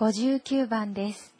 59番です。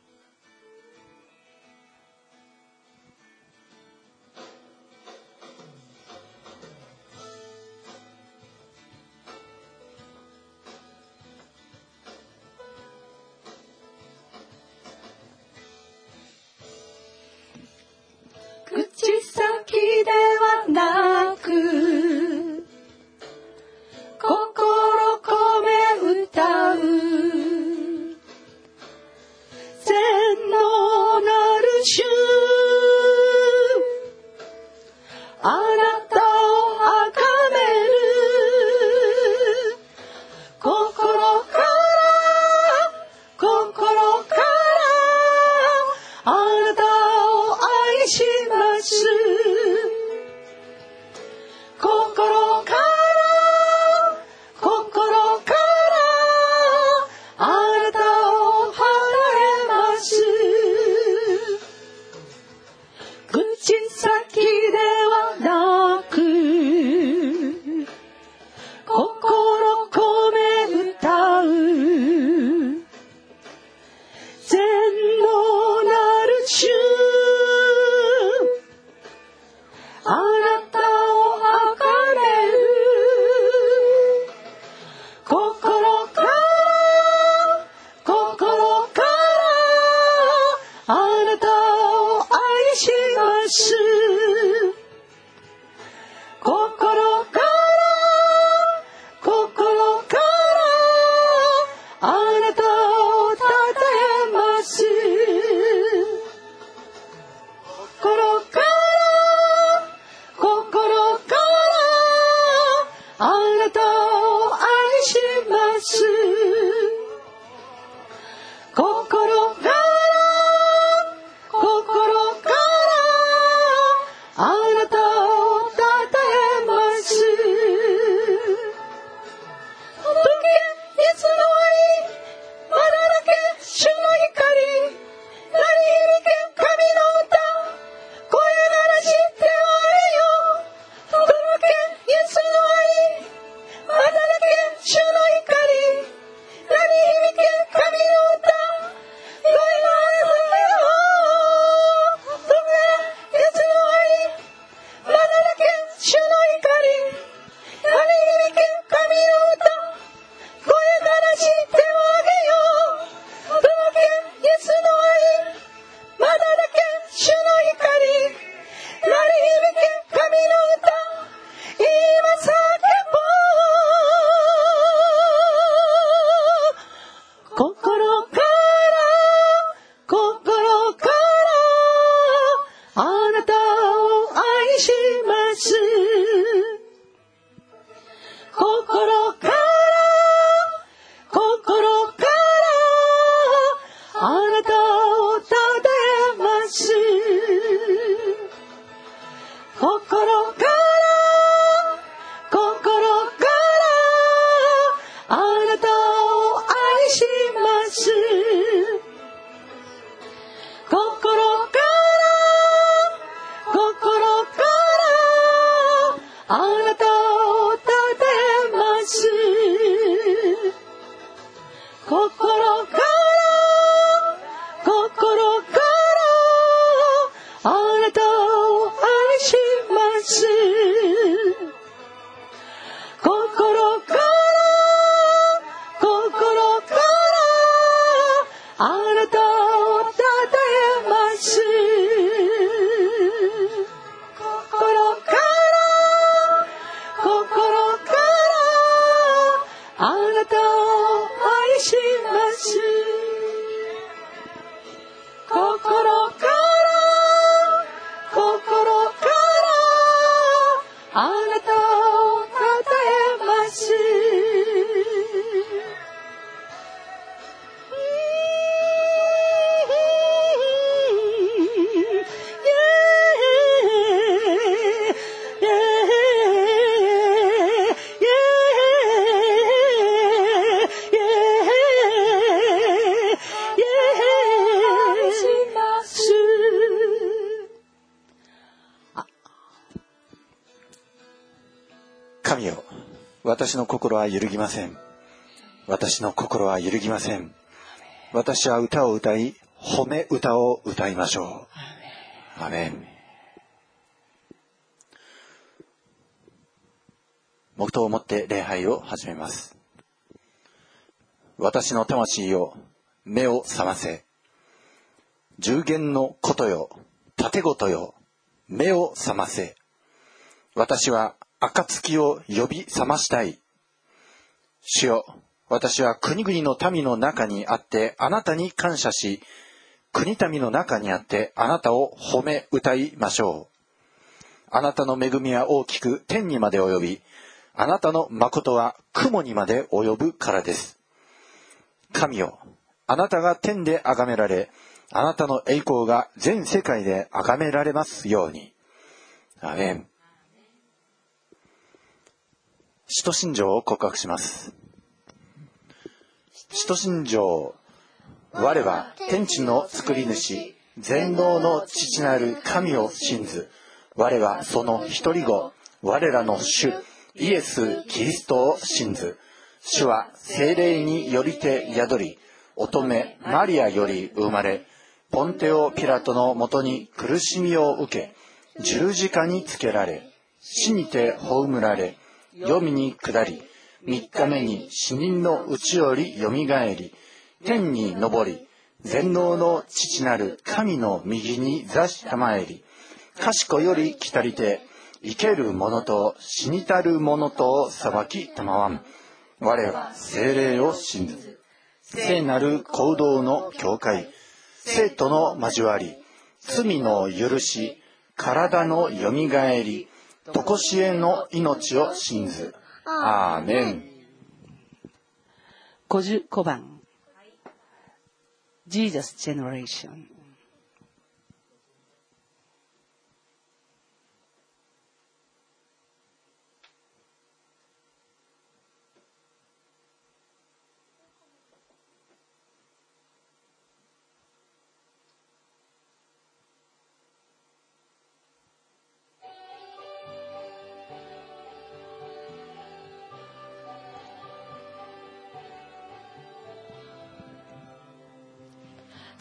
私の心は揺るぎません私の心は揺るぎません私は歌を歌い、褒め歌を歌いましょう。アメン。黙祷を持って礼拝を始めます。私の魂よ、目を覚ませ。十弦のことよ、盾ごとよ、目を覚ませ。私は暁を呼び覚ましたい。主よ、私は国々の民の中にあってあなたに感謝し、国民の中にあってあなたを褒め歌いましょう。あなたの恵みは大きく天にまで及び、あなたの誠は雲にまで及ぶからです。神よ、あなたが天で崇められ、あなたの栄光が全世界で崇められますように。アメン。使徒信条を告白します。使徒信条、我は天地の作り主、全能の父なる神を信ず。我はその一人子、我らの主、イエス・キリストを信ず。主は精霊によりて宿り、乙女マリアより生まれ、ポンテオ・ピラトのもとに苦しみを受け、十字架につけられ、死にて葬られ、黄泉に下り、三日目に死人のうちよりよみがえり、天に昇り、全能の父なる神の右に座したまえり、賢より来たりて、生ける者と死にたる者とを裁きたまわん。我は精霊を信ず。聖なる行動の境界、生徒の交わり、罪の許し、体のよみがえり、55番。ジーザス・ジェネレーション。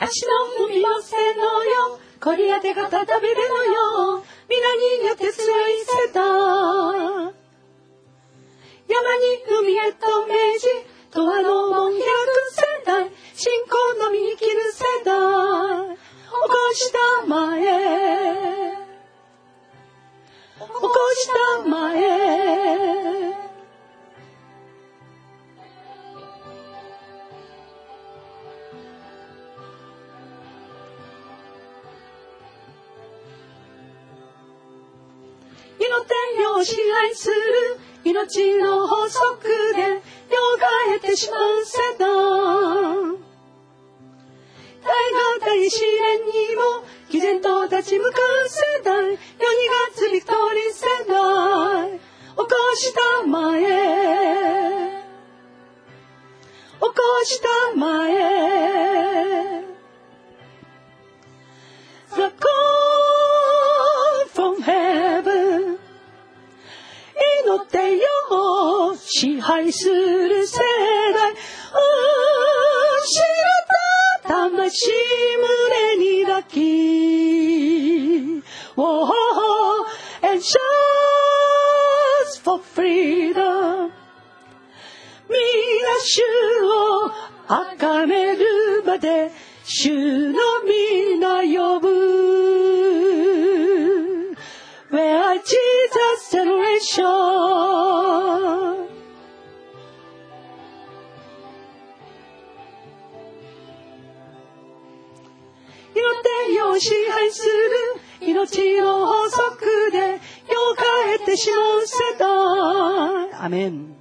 足の踏み寄せのよ。こり当てがたたびれのよ。皆によって強い世代山に海へと命じ永遠の門開く世代信仰のみ生きる世代起こしたまえ。起こしたまえ。を支配する命の法則でよがえてしまう世代。大河大試練にも毅然と立ち向かう世代。世にがつビクトリー世代。起こしたまえ。起こしたまえ。祈ってよ支配する世代。失った魂胸に抱き。Oh, and shout for freedom. 皆主を崇めるまで主の皆呼ぶ。Generation 祈ってよ支配する命の法則でよかえてしまう世代アメン。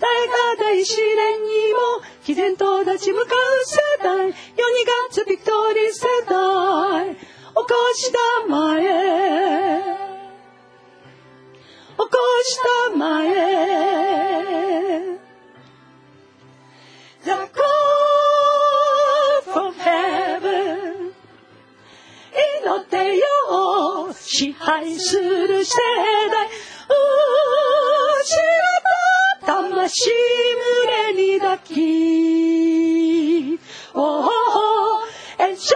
大河大試練にも毅然と立ち向かう世代世にがつビクトリー世代起こしたまえ起こしたまえ The call from heaven 祈ってよ支配する世代失った魂胸に抱き Oh, and just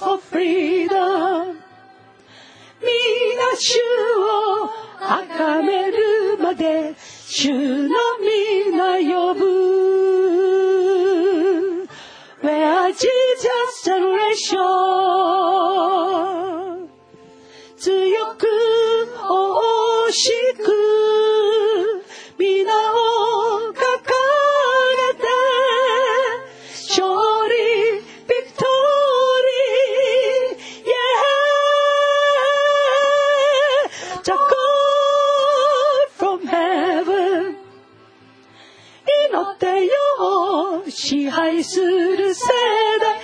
for freedom. 主を崇めるまで主の皆呼ぶ Where Jesus generation 強く惜しく支配する世代。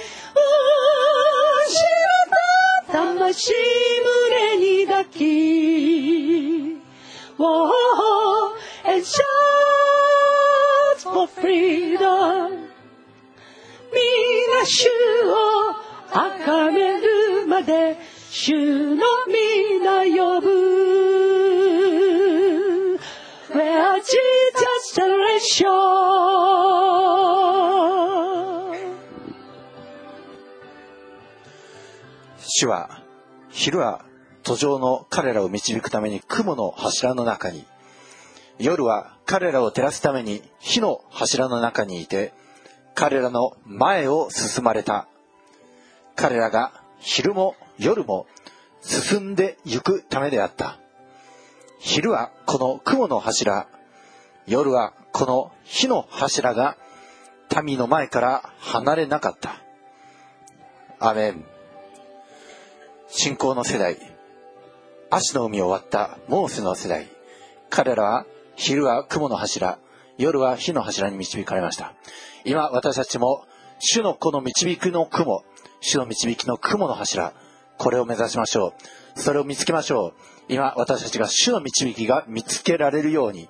失った魂胸に抱き。Whoa, and shout for freedom. 皆主を崇めるまで主の皆昼は途上の彼らを導くために雲の柱の中に。夜は彼らを照らすために火の柱の中にいて彼らの前を進まれた。彼らが昼も夜も進んで行くためであった。昼はこの雲の柱。夜はこの火の柱が民の前から離れなかった。アメン。信仰の世代。足の海を割ったモーセの世代。彼らは昼は雲の柱。夜は火の柱に導かれました。今私たちも主のこの導くの雲。主の導きの雲の柱。これを目指しましょう。それを見つけましょう。今私たちが主の導きが見つけられるように。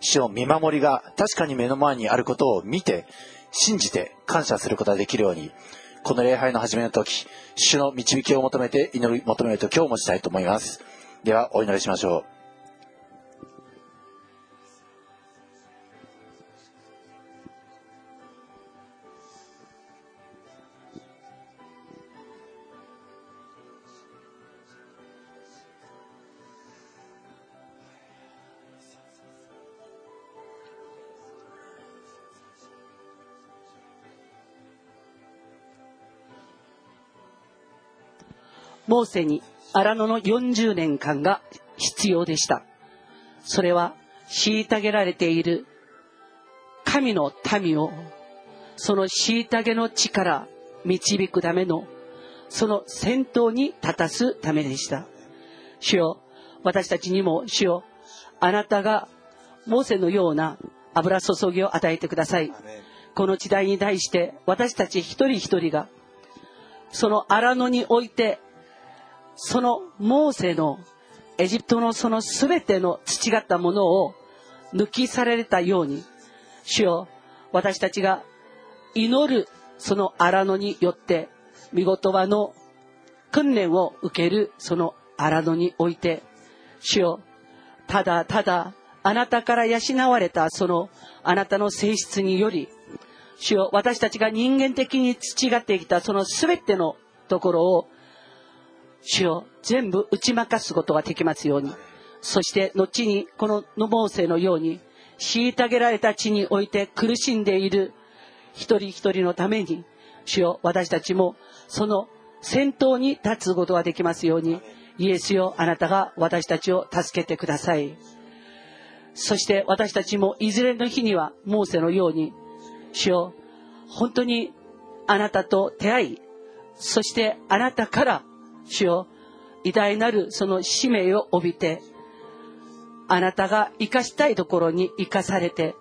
主の見守りが確かに目の前にあることを見て信じて感謝することができるように。この礼拝の始めの時主の導きを求めて祈り求めると今日もしたいと思います。ではお祈りしましょう。モーセに荒野の40年間が必要でした。それは虐げられている神の民をその虐げの地から導くためのその先頭に立たすためでした。主よ、私たちにも主よ、あなたがモーセのような油注ぎを与えてください。この時代に対して私たち一人一人がその荒野においてそのモーセのエジプトのその全ての培ったものを抜き去られたように主よ私たちが祈るその荒野によって見言葉の訓練を受けるその荒野において主よただただあなたから養われたそのあなたの性質により主よ私たちが人間的に培ってきたその全てのところを主を全部打ち負かすことができますように。そして後にこのノモーセのように虐げられた地において苦しんでいる一人一人のために主よ私たちもその先頭に立つことができますようにイエスよあなたが私たちを助けてください。そして私たちもいずれの日にはモーセのように主よ本当にあなたと出会いそしてあなたから主よ。偉大なるその使命を帯びてあなたが生かしたいところに生かされて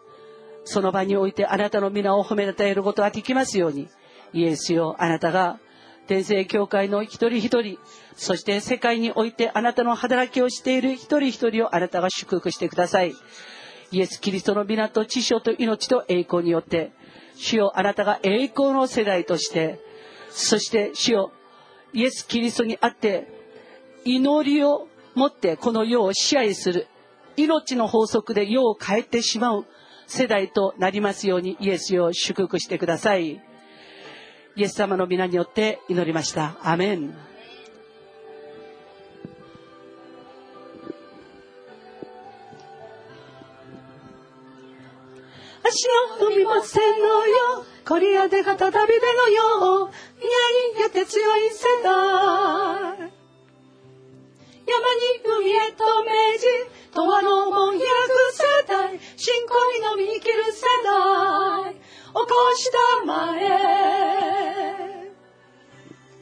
その場においてあなたの皆を褒めたたえることができますようにイエスよあなたが天聖教会の一人一人そして世界においてあなたの働きをしている一人一人をあなたが祝福してください。イエス・キリストの皆と知性と命と栄光によって主よあなたが栄光の世代としてそして主よイエス・キリストにあって祈りを持ってこの世を支配する命の法則で世を変えてしまう世代となりますようにイエスを祝福してください。イエス様の皆によって祈りました。アメン。足の踏みませんのよ。コリアで再びでのよ。いやりやて強い世代。山に海へと命じ、永遠の門開く世代。信仰にのみ生きる世代。起こしたまえ。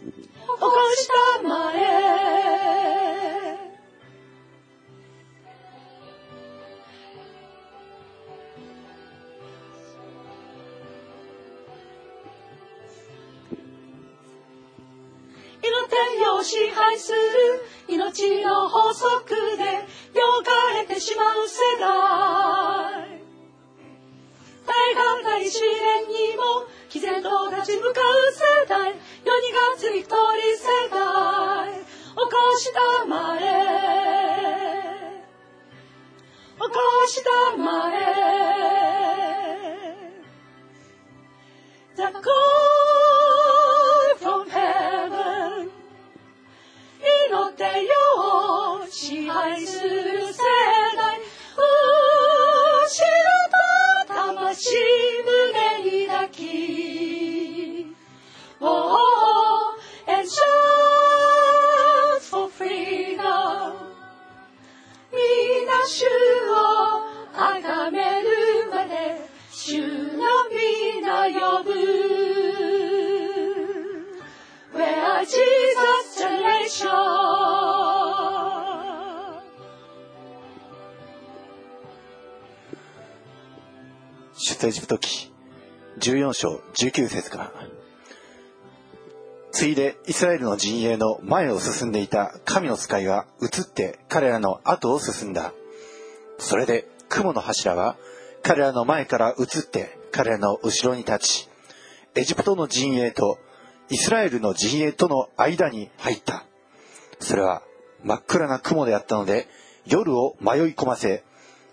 起こしたまえ。を支配する命の法則でよかれてしまう世代。大河大試練にも毅然と立ち向かう世代。世にがつびとり世代。起こしたまえ起こしたまえ The 支配する世代後ろと魂胸に抱き Oh, and shout for freedom 皆主出エジプト記14章19節から。ついでイスラエルの陣営の前を進んでいた神の使いが移って彼らの後を進んだ。それで雲の柱は彼らの前から移って彼らの後ろに立ちエジプトの陣営とイスラエルの陣営との間に入った。それは真っ暗な雲であったので夜を迷い込ませ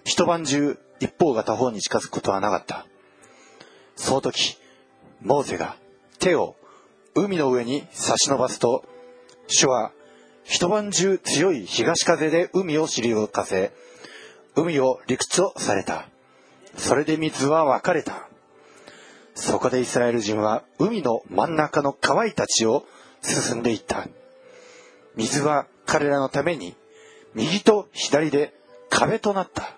一晩中一方が他方に近づくことはなかった。その時モーゼが手を海の上に差し伸ばすと主は一晩中強い東風で海を退かせ海を陸地とされた。それで水は分かれた。そこでイスラエル人は海の真ん中の乾いた地を進んでいった。水は彼らのために右と左で壁となった。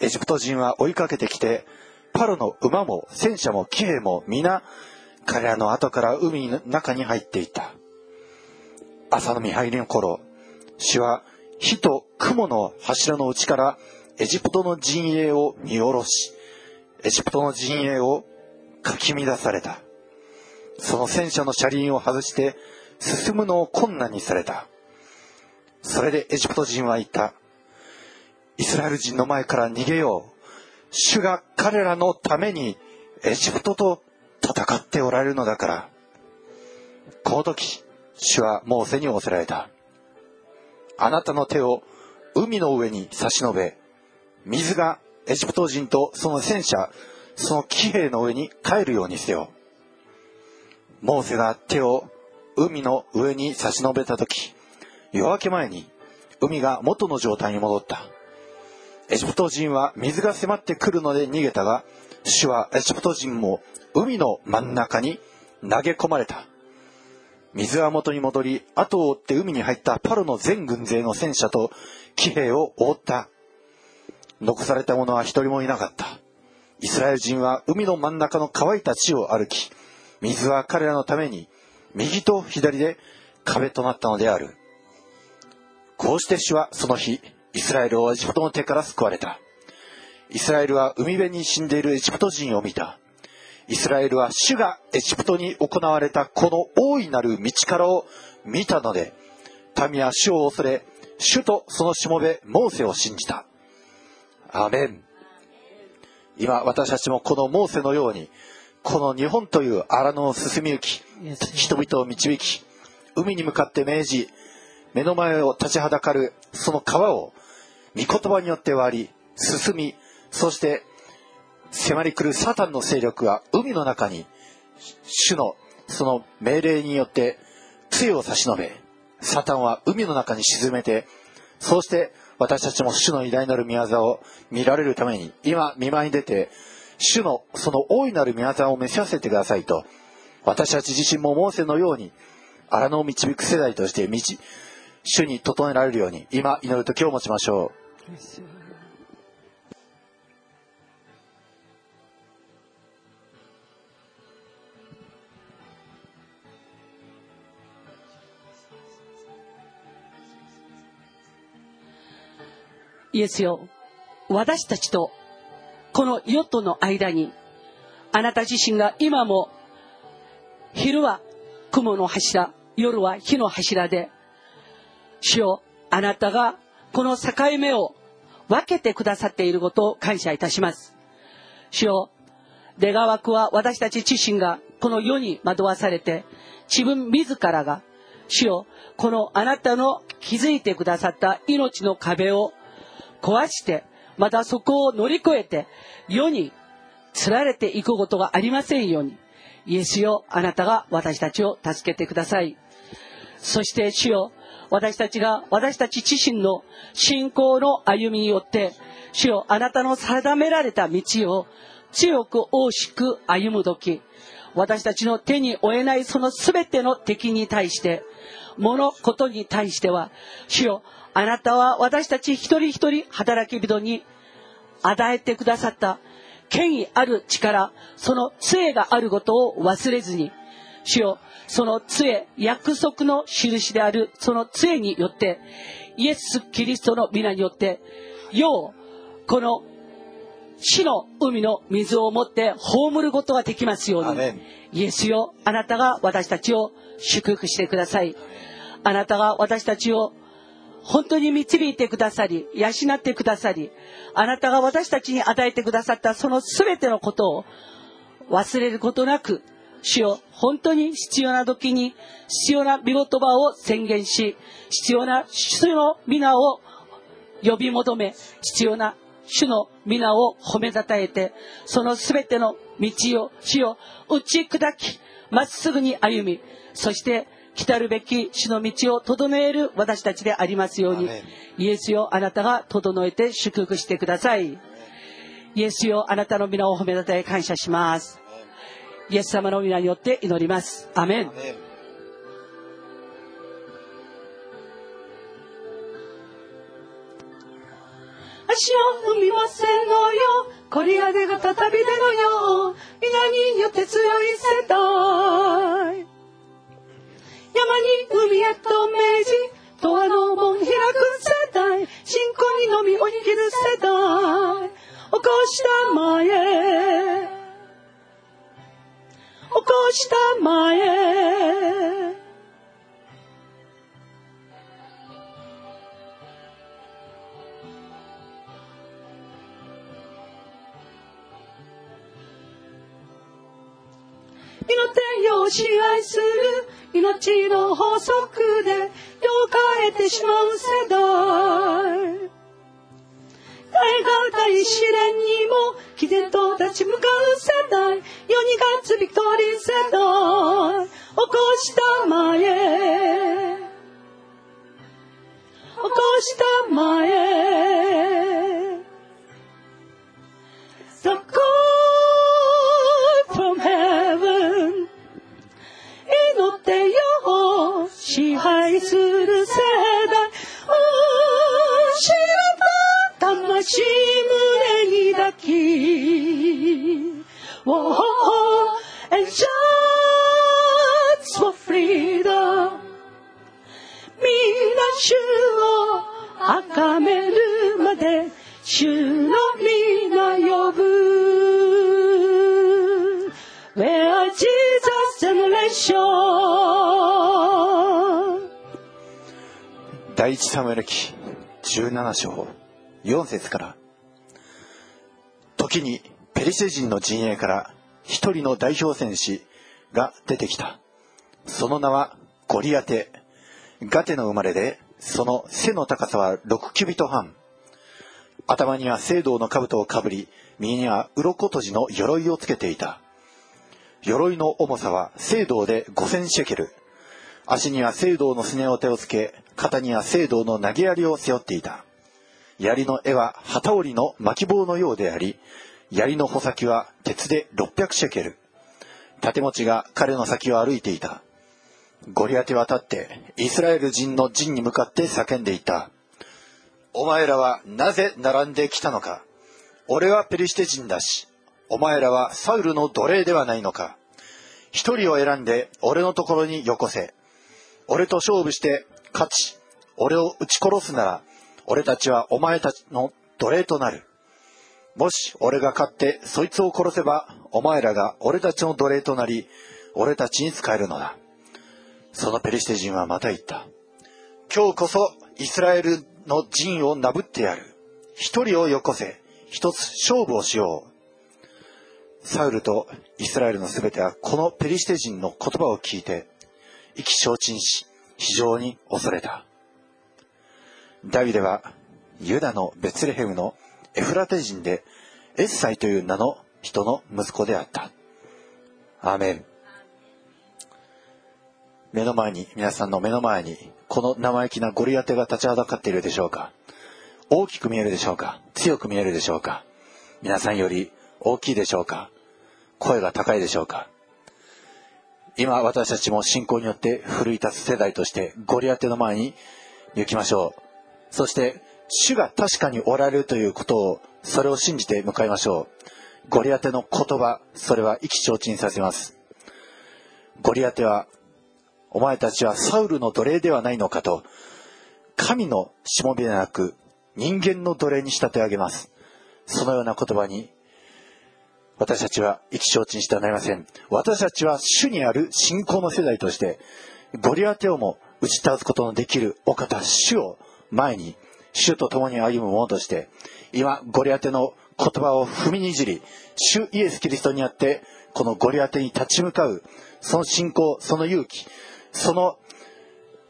エジプト人は追いかけてきてパロの馬も戦車も騎兵も皆彼らの後から海の中に入っていた。朝の見入りの頃主は火と雲の柱の内からエジプトの陣営を見下ろしエジプトの陣営をかき乱された。その戦車の車輪を外して進むのを困難にされた。それでエジプト人は言った。イスラエル人の前から逃げよう。主が彼らのためにエジプトと戦っておられるのだから。この時主はモーセに仰せられた。あなたの手を海の上に差し伸べ水がエジプト人とその戦車その騎兵の上に帰るようにせよ。モーセが手を海の上に差し伸べた時夜明け前に海が元の状態に戻った。エジプト人は水が迫ってくるので逃げたが主はエジプト人も海の真ん中に投げ込まれた。水は元に戻り後を追って海に入ったパロの全軍勢の戦車と騎兵を覆った。残された者は一人もいなかった。イスラエル人は海の真ん中の乾いた地を歩き水は彼らのために右と左で壁となったのである。こうして主はその日イスラエルをエジプトの手から救われた。イスラエルは海辺に死んでいるエジプト人を見た。イスラエルは主がエジプトに行われたこの大いなる道からを見たので民は主を恐れ主とそのしもべモーセを信じた。アーメン。今私たちもこのモーセのようにこの日本という荒野を進み行き人々を導き海に向かって命じ目の前を立ちはだかるその川を御言葉によって割り進みそして迫り来るサタンの勢力は海の中に主のその命令によって杖を差し伸べサタンは海の中に沈めてそうして私たちも主の偉大なる御業を見られるために今見舞いに出て主のその大いなる御業を見せせてくださいと私たち自身もモーセのように荒野を導く世代として道主に整えられるように今祈る時を持ちましょう。イエスよ、私たちとこのヨットの間に、あなた自身が今も、昼は雲の柱、夜は火の柱で、主よ、あなたがこの境目を分けてくださっていることを感謝いたします。主よ、出川枠は私たち自身がこの世に惑わされて、自分自らが、主よ、このあなたの築いてくださった命の壁を壊して、またそこを乗り越えて、世に釣られていくことがありませんように、イエスよ、あなたが私たちを助けてください。そして主よ、私たちが、私たち自身の信仰の歩みによって、主よ、あなたの定められた道を強く大しく歩む時、私たちの手に負えないその全ての敵に対して、物事に対しては、主よ、あなたは私たち一人一人働き人に与えてくださった権威ある力、その杖があることを忘れずに、主よ、その杖、約束の印であるその杖によって、イエス・キリストの皆によって、よう、この死の海の水を持って葬ることができますように、イエスよ、あなたが私たちを祝福してください。あなたが私たちを本当に導いてくださり、養ってくださり、あなたが私たちに与えてくださったその全てのことを忘れることなく、主よ、本当に必要な時に必要な見言葉を宣言し、必要な主の皆を呼び求め、必要な主の皆を褒めたたえて、その全ての道を、主を打ち砕き、まっすぐに歩み、そして来るべき主の道を整える私たちでありますように、イエスよ、あなたが整えて祝福してください。イエスよ、あなたの皆を褒めたたえ感謝します。イエス様の皆によって祈ります。アメン。足を踏みませんのよ。コリアデが再び出のよ。皆によって強い世代。山に海へと命じ、永遠の門開く世代、信仰にのみを生きる世代、起こしたまえ、起こしたまえ、命よ支配する。命の法則で世を変えてしまう世代。大が大試練にも毅然と立ち向かう世代。世に勝つビクトリー世代。起こしたまえ起こしたまえサムエル記17章4節から時にペリシェ人の陣営から一人の代表戦士が出てきたその名はゴリアテガテの生まれでその背の高さは6キュビト半頭には聖堂の兜をかぶり、右には鱗閉じの鎧をつけていた。鎧の重さは聖堂で5000シェケル。足には聖堂のすねを手をつけ、肩には聖堂の投げ槍を背負っていた。槍の絵は旗織りの巻棒のようであり、槍の穂先は鉄で600シェケル。盾持ちが彼の先を歩いていた。ゴリアテは立って、イスラエル人の陣に向かって叫んでいた。お前らはなぜ並んできたのか俺はペリシテ人だし、お前らはサウルの奴隷ではないのか一人を選んで俺のところによこせ。俺と勝負して勝ち、俺を撃ち殺すなら、俺たちはお前たちの奴隷となる。もし俺が勝ってそいつを殺せば、お前らが俺たちの奴隷となり、俺たちに仕えるのだ。そのペリシテ人はまた言った。今日こそイスラエルの陣をなぶってやる。一人をよこせ。一つ勝負をしよう。サウルとイスラエルのすべてはこのペリシテ人の言葉を聞いて、意気消沈し、非常に恐れた。ダビデはユダのベツレヘムのエフラテ人でエッサイという名の人の息子であった。アーメン。目の前に、皆さんの目の前に、この生意気なゴリアテが立ちはだかっているでしょうか大きく見えるでしょうか強く見えるでしょうか皆さんより大きいでしょうか声が高いでしょうか今私たちも信仰によって奮い立つ世代としてゴリアテの前に行きましょう。そして主が確かにおられるということをそれを信じて向かいましょう。ゴリアテの言葉、それは意気消沈させます。ゴリアテはお前たちはサウルの奴隷ではないのかと、神のしもべでなく、人間の奴隷に仕立て上げます。そのような言葉に、私たちは意気消沈してはなりません。私たちは主にある信仰の世代として、ゴリアテをも打ち倒すことのできるお方、主を前に、主と共に歩む者として、今、ゴリアテの言葉を踏みにじり、主イエス・キリストにあって、このゴリアテに立ち向かう、その信仰、その勇気、その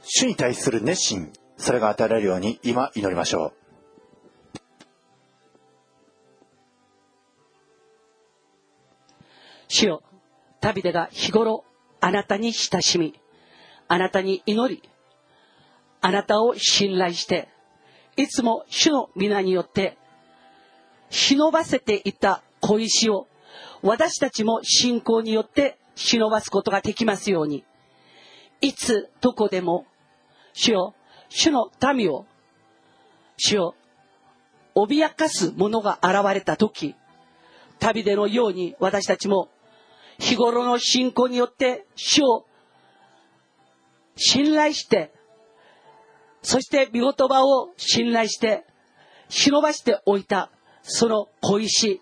主に対する熱心、それが与えられるように今祈りましょう。主よ、ダビデが日頃あなたに親しみ、あなたに祈り、あなたを信頼して、いつも主の皆によって、忍ばせていた小石を、私たちも信仰によって忍ばすことができますように、いつどこでも、主よ、主の民を、主よ、脅かす者が現れた時、旅でのように私たちも日頃の信仰によって主を信頼して、そして御言葉を信頼して、忍ばしておいたその小石、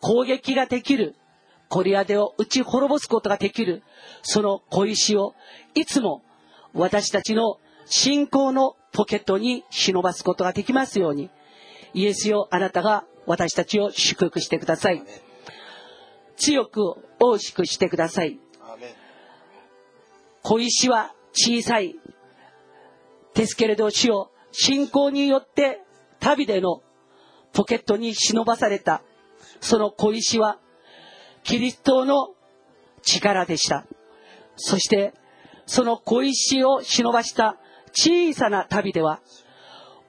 攻撃ができる、コリアデを打ち滅ぼすことができる、その小石をいつも私たちの信仰のポケットに忍ばすことができますように、イエスよあなたが私たちを祝福してください。強く大しくしてください。小石は小さいですけれど主よ信仰によって旅でのポケットに忍ばされた。その小石はキリストの力でした。そしてその小石を忍ばした小さな旅では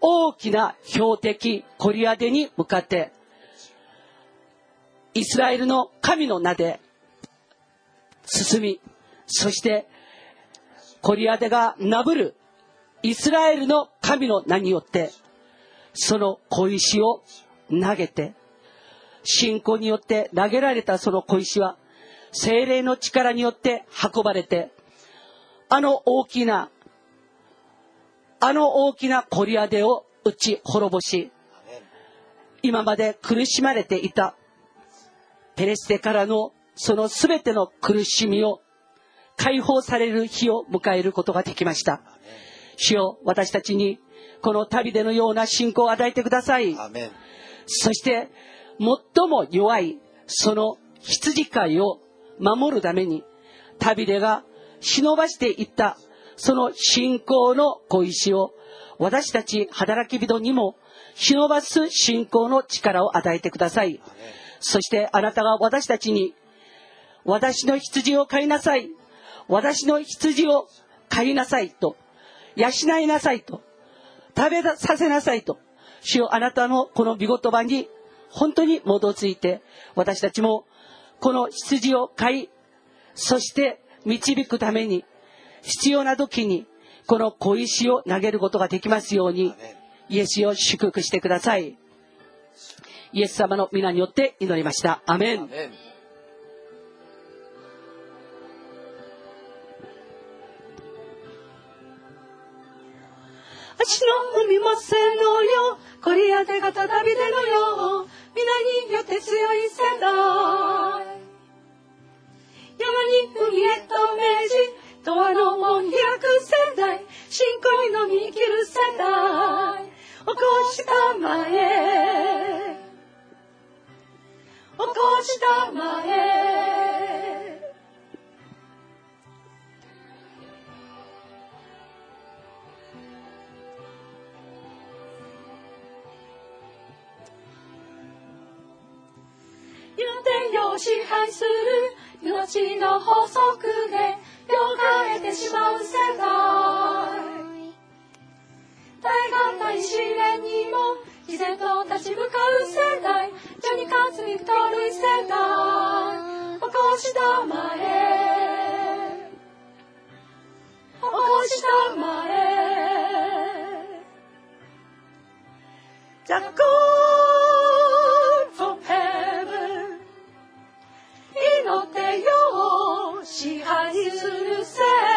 大きな標的コリアデに向かってイスラエルの神の名で進みそしてコリアデがなぶるイスラエルの神の名によってその小石を投げて信仰によって投げられたその小石は精霊の力によって運ばれてあの大きなあの大きなコリアデを打ち滅ぼし今まで苦しまれていたペレステからのその全ての苦しみを解放される日を迎えることができました。主よ私たちにこの旅でのような信仰を与えてください。そして最も弱いその羊飼いを守るために旅でが忍ばしていったその信仰の小石を私たち働き人にも忍ばす信仰の力を与えてください。そしてあなたが私たちに、私の羊を飼いなさい。私の羊を飼いなさいと、養いなさいと、食べさせなさいと、主よあなたのこの見言葉に本当に基づいて、私たちもこの羊を飼い、そして導くために、必要な時にこの小石を投げることができますように、イエスを祝福してください。イエス様の皆によって祈りました。アメン。足の踏みませのよ。こり当てがたたびでのよ。皆によって強い世代山に海へと命じドアの門開く世代信仰にのみ生きる世代起こしたまえ。起こしたまえ。天を支配する命の法則でよがれてしまう世代大が大試練にも自然と立ち向かう世代世に勝つビクトリー世代起こしたまえ起こしたまえ The God from heaven 祈ってよ支配する世代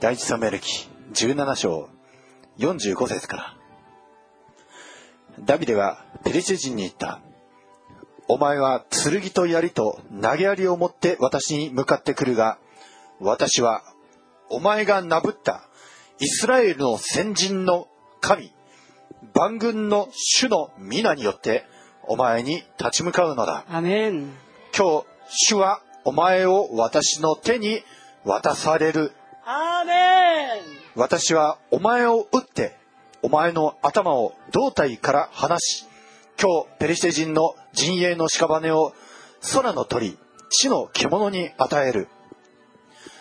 第一サメル17章45節から。ダビデはペリシ人に言った。お前は剣と槍と投げ槍を持って私に向かってくるが、私はお前がなぶったイスラエルの先人の神、万軍の主の皆によってお前に立ち向かうのだ。アメン。今日、主はお前を私の手に渡される。アメン。私はお前を撃って、お前の頭を胴体から離し、今日ペリシテ人の陣営の屍を空の鳥、地の獣に与える。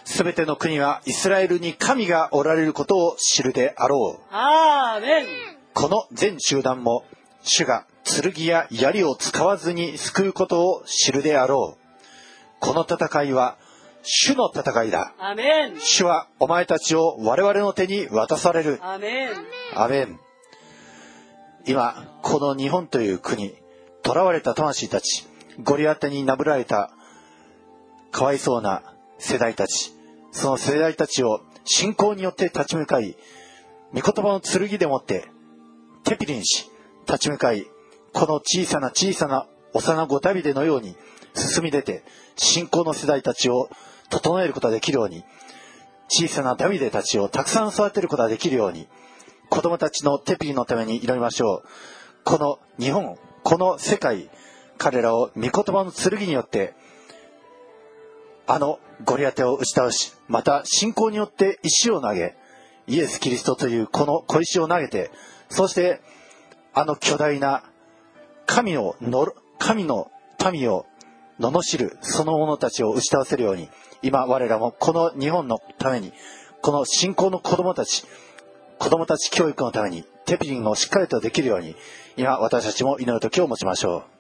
すべての国はイスラエルに神がおられることを知るであろう。アメン。この全集団も主が剣や槍を使わずに救うことを知るであろう。この戦いは主の戦いだ。アメン。主はお前たちを我々の手に渡される。アメン。アメン。今、この日本という国、囚われた魂たち、ゴリアテになぶられた、かわいそうな世代たち、その世代たちを信仰によって立ち向かい、御言葉の剣でもって、テピリンし、立ち向かい、この小さな小さな幼子ダビデのように進み出て、信仰の世代たちを整えることができるように、小さなダビデたちをたくさん育てることができるように、子供たちのテピリのために祈りましょう。この日本、この世界、彼らを御言葉の剣によって、あのゴリアテを打ち倒し、また信仰によって石を投げ、イエス・キリストというこの小石を投げて、そしてあの巨大な神をのろ、神の民を罵るその者たちを打ち倒せるように、今我らもこの日本のために、この信仰の子供たち、子供たち教育のために、テピリンをしっかりとできるように、今私たちも祈る時を持ちましょう。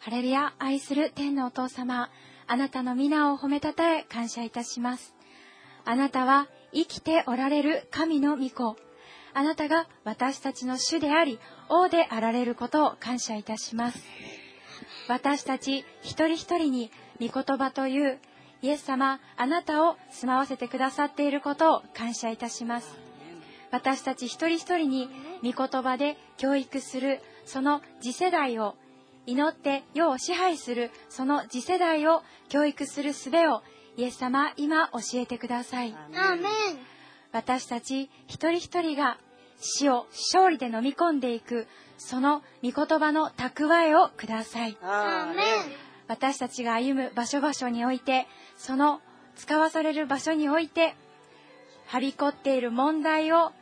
ハレルヤ愛する天のお父様、あなたの皆を褒めたたえ感謝いたします。あなたは生きておられる神の御子。あなたが私たちの主であり、王であられることを感謝いたします。私たち一人一人に御言葉というイエス様あなたを住まわせてくださっていることを感謝いたします。私たち一人一人に御言葉で教育するその次世代を祈って世を支配するその次世代を教育する術をイエス様今教えてください。アーメン。私たち一人一人が死を勝利で飲み込んでいくその御言葉の蓄えをくださいアーメン私たちが歩む場所場所においてその使わされる場所においてはびこっている問題を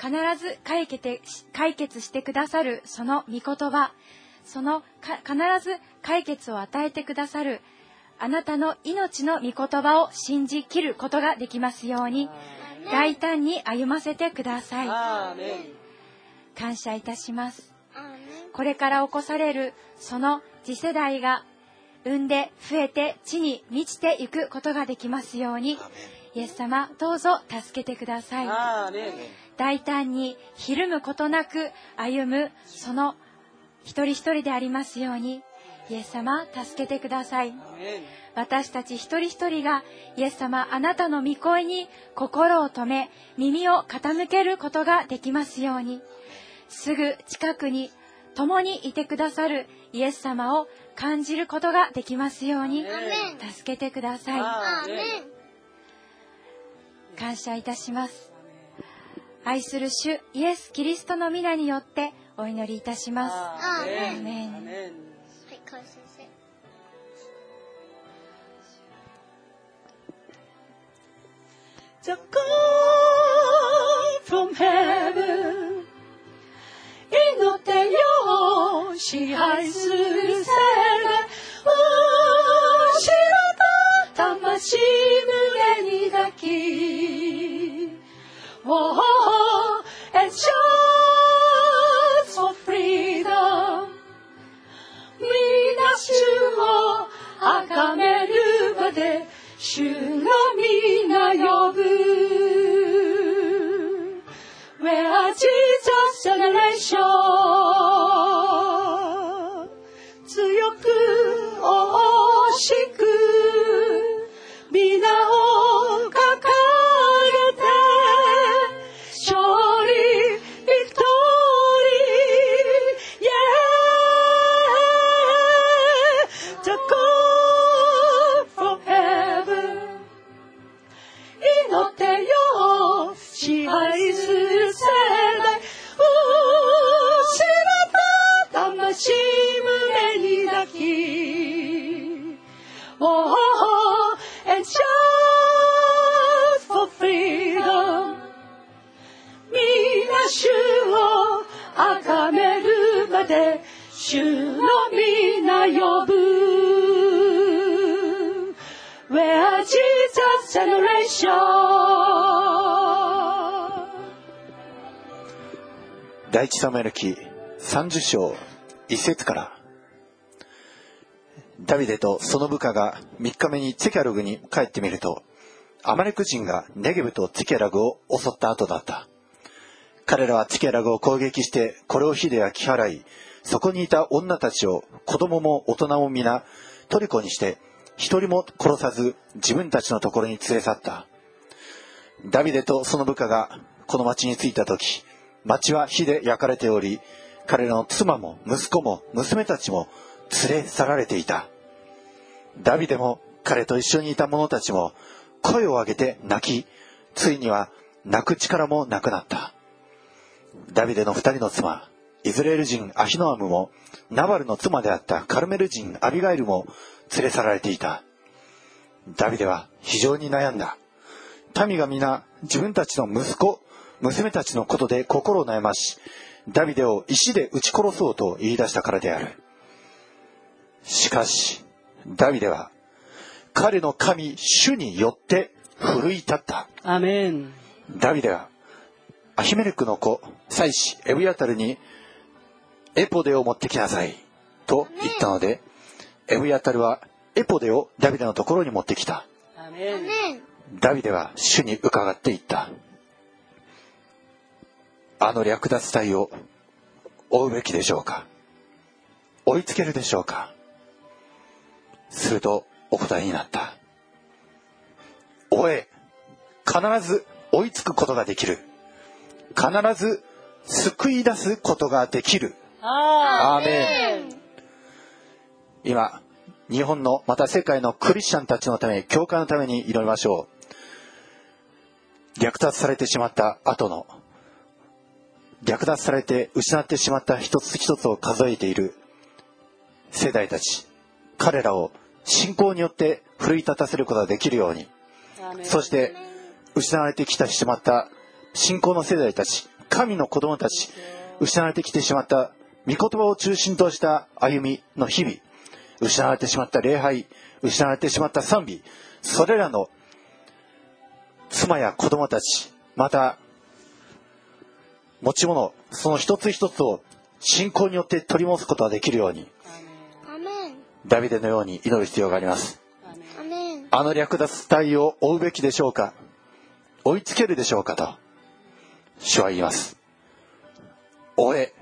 必ず解決解決してくださるその御言葉そのか必ず解決を与えてくださるあなたの命の御言葉を信じきることができますように大胆に歩ませてください。感謝いたします。これから起こされるその次世代が産んで増えて地に満ちていくことができますようにイエス様どうぞ助けてください。大胆にひるむことなく歩むその一人一人でありますようにイエス様助けてください。私たち一人一人がイエス様あなたの御声に心を止め耳を傾けることができますようにすぐ近くに共にいてくださるイエス様を感じることができますように助けてください。感謝いたします。愛する主イエス・キリストの皆によってお祈りいたします。アーメン。アーメン。はい川合先生。The God from heaven 祈ってよ支配する世界失った魂胸に抱き第一サムエル記30章1節から。ダビデとその部下が3日目にツェキャログに帰ってみるとアマレク人がネゲブとツェキャラグを襲った後だった。彼らはツェキャラグを攻撃してこれを火で焼き払いそこにいた女たちを子供も大人も皆トリコにして一人も殺さず自分たちのところに連れ去った。ダビデとその部下がこの町に着いた時町は火で焼かれており彼らの妻も息子も娘たちも連れ去られていた。ダビデも彼と一緒にいた者たちも声を上げて泣きついには泣く力もなくなった。ダビデの二人の妻イズレール人アヒノアムもナバルの妻であったカルメル人アビガイルも連れ去られていた。ダビデは非常に悩んだ。民が皆自分たちの息子娘たちのことで心を悩ましダビデを石で撃ち殺そうと言い出したからである。しかしダビデは彼の神主によって奮い立った。アメン。ダビデはアヒメレクの子妻子エブヤタルにエポデを持ってきなさいと言ったのでエブヤタルはエポデをダビデのところに持ってきた。ダビデは主に伺って言った。あの略奪隊を追うべきでしょうか？追いつけるでしょうか？するとお答えになった。追え必ず追いつくことができる。必ず救い出すことができる。アーメン。今日本のまた世界のクリスチャンたちのため教会のために祈りましょう。略奪されてしまった後の略奪されて失ってしまった一つ一つを数えている世代たち。彼らを信仰によって奮い立たせることができるように。そして失われてきてしまった信仰の世代たち。神の子供たち。失われてきてしまった御言葉を中心とした歩みの日々。失われてしまった礼拝。失われてしまった賛美。それらの妻や子供たち。また持ち物その一つ一つを信仰によって取り戻すことができるように。アメンダビデのように祈る必要があります。アメンあの略奪隊を追うべきでしょうか？追いつけるでしょうかと。主は言います。追え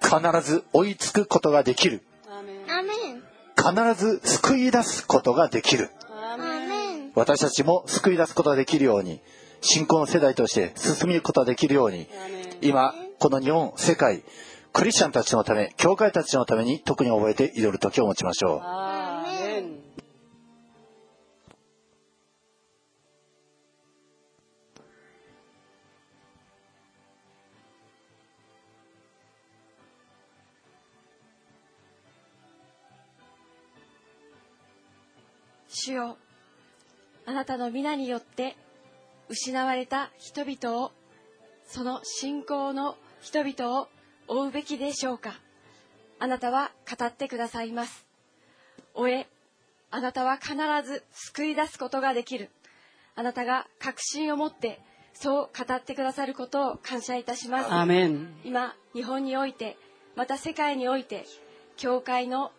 必ず追いつくことができる。アメン必ず救い出すことができる。アメン私たちも救い出すことができるように信仰の世代として進むことができるように今この日本世界クリスチャンたちのため教会たちのために特に覚えて祈る時を持ちましょう。主よあなたの皆によって失われた人々をその信仰の人々を追うべきでしょうか。あなたは語ってくださいます。追えあなたは必ず救い出すことができる。あなたが確信を持ってそう語ってくださることを感謝いたします。アーメン。今日本においてまた世界において教会の